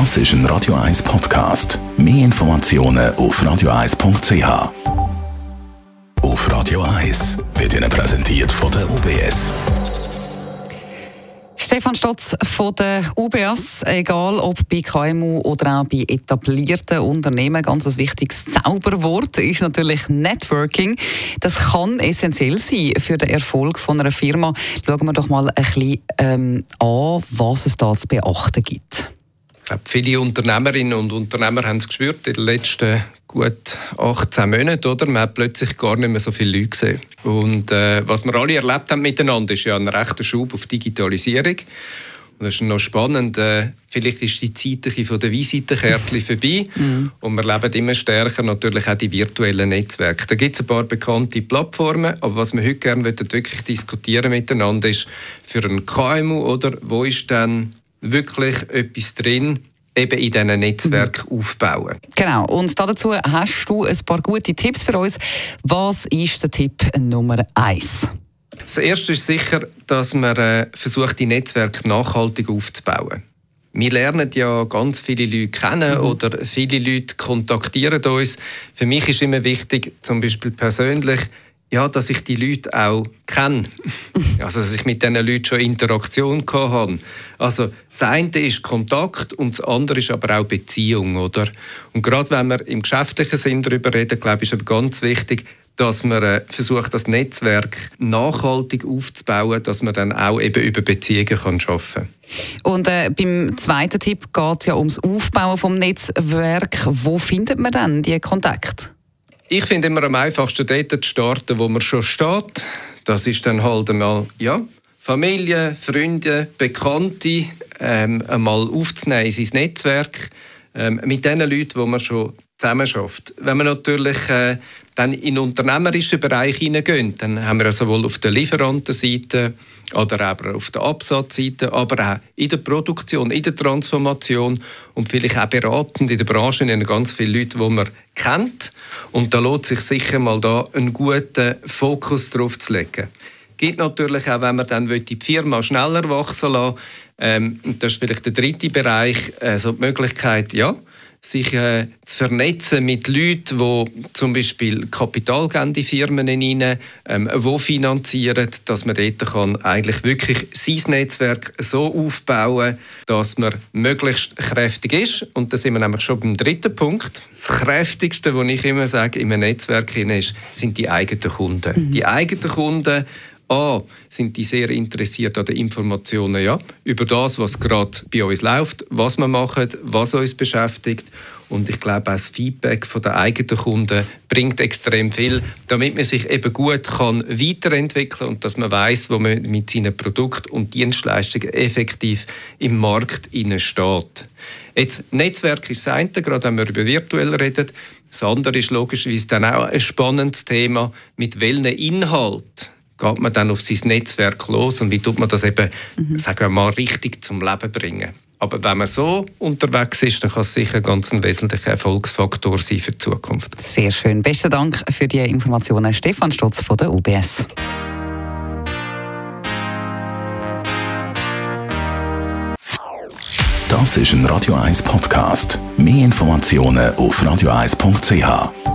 Das ist ein Radio 1 Podcast. Mehr Informationen auf radio1.ch. Auf Radio 1 wird Ihnen präsentiert von der UBS. Stefan Stotz von der UBS, egal ob bei KMU oder auch bei etablierten Unternehmen, ganz ein wichtiges Zauberwort ist natürlich Networking. Das kann essentiell sein für den Erfolg von einer Firma. Schauen wir doch mal ein bisschen ähm, an, was es da zu beachten gibt. Ich glaube, viele Unternehmerinnen und Unternehmer haben es gespürt in den letzten gut 18 Monaten. Oder? Man hat plötzlich gar nicht mehr so viele Leute gesehen. Und äh, was wir alle erlebt haben miteinander, ist ja ein rechter Schub auf Digitalisierung. Und das ist noch spannend. Äh, vielleicht ist die Zeit von der Visitenkärtchen vorbei. Mm. Und wir leben immer stärker natürlich auch die virtuellen Netzwerke. Da gibt es ein paar bekannte Plattformen. Aber was wir heute gerne wirklich diskutieren miteinander ist, für ein KMU, oder, wo ist denn wirklich etwas drin, eben in diesen Netzwerken mhm. aufbauen. Genau, und dazu hast du ein paar gute Tipps für uns. Was ist der Tipp Nummer eins? Das erste ist sicher, dass man äh, versucht, die Netzwerke nachhaltig aufzubauen. Wir lernen ja ganz viele Leute kennen mhm. oder viele Leute kontaktieren uns. Für mich ist immer wichtig, zum Beispiel persönlich, ja, dass ich die Leute auch kenne. Also, dass ich mit diesen Leuten schon Interaktion hatte. Also, das eine ist Kontakt und das andere ist aber auch Beziehung, oder? Und gerade wenn wir im geschäftlichen Sinn darüber reden, glaube ich, ist es ganz wichtig, dass man äh, versucht, das Netzwerk nachhaltig aufzubauen, dass man dann auch eben über Beziehungen kann arbeiten kann. Und äh, beim zweiten Tipp geht es ja ums Aufbauen des Netzwerks. Wo findet man dann die Kontakte? Ich finde immer am einfachsten dort zu starten, wo man schon steht. Das ist dann halt einmal, ja, Familie, Freunde, Bekannte ähm, einmal aufzunehmen in sein Netzwerk ähm, mit den Leuten, wo man schon zusammen schafft. Wenn man natürlich äh, dann in den unternehmerischen Bereich hineingeht, dann haben wir sowohl auf der Lieferantenseite oder aber auf der Absatzseite, aber auch in der Produktion, in der Transformation und vielleicht auch beratend in der Branche in ganz viele Leute, die man kennt. Und da lohnt sich sicher mal da einen guten Fokus drauf zu legen. Gibt natürlich auch, wenn man dann die Firma schneller wachsen lassen ähm, das ist vielleicht der dritte Bereich, also die Möglichkeit, ja, sich äh, zu vernetzen mit Leuten, die zum Beispiel Kapital geben, die Firmen hinein, ähm, die finanzieren, dass man dort kann eigentlich wirklich sein Netzwerk so aufbauen dass man möglichst kräftig ist. Und da sind wir nämlich schon beim dritten Punkt. Das Kräftigste, was ich immer sage, in einem Netzwerk ist, sind die eigenen Kunden. Mhm. Die eigenen Kunden A, sind die sehr interessiert an den Informationen ja, über das, was gerade bei uns läuft, was wir machen, was uns beschäftigt. Und ich glaube, auch das Feedback den eigenen Kunden bringt extrem viel, damit man sich eben gut kann weiterentwickeln und dass man weiß, wo man mit seinen Produkten und Dienstleistungen effektiv im Markt steht. Jetzt, Netzwerk ist das eine, gerade wenn wir über virtuell reden. Das andere ist logischerweise dann auch ein spannendes Thema, mit welchen Inhalten geht man dann auf sein Netzwerk los und wie tut man das eben, mhm. sagen wir mal, richtig zum Leben bringen. Aber wenn man so unterwegs ist, dann kann es sicher ganz ein wesentlicher Erfolgsfaktor sein für die Zukunft. Sehr schön. Besten Dank für die Informationen, Stefan Stotz von der UBS. Das ist ein Radio 1 Podcast. Mehr Informationen auf radio1.ch.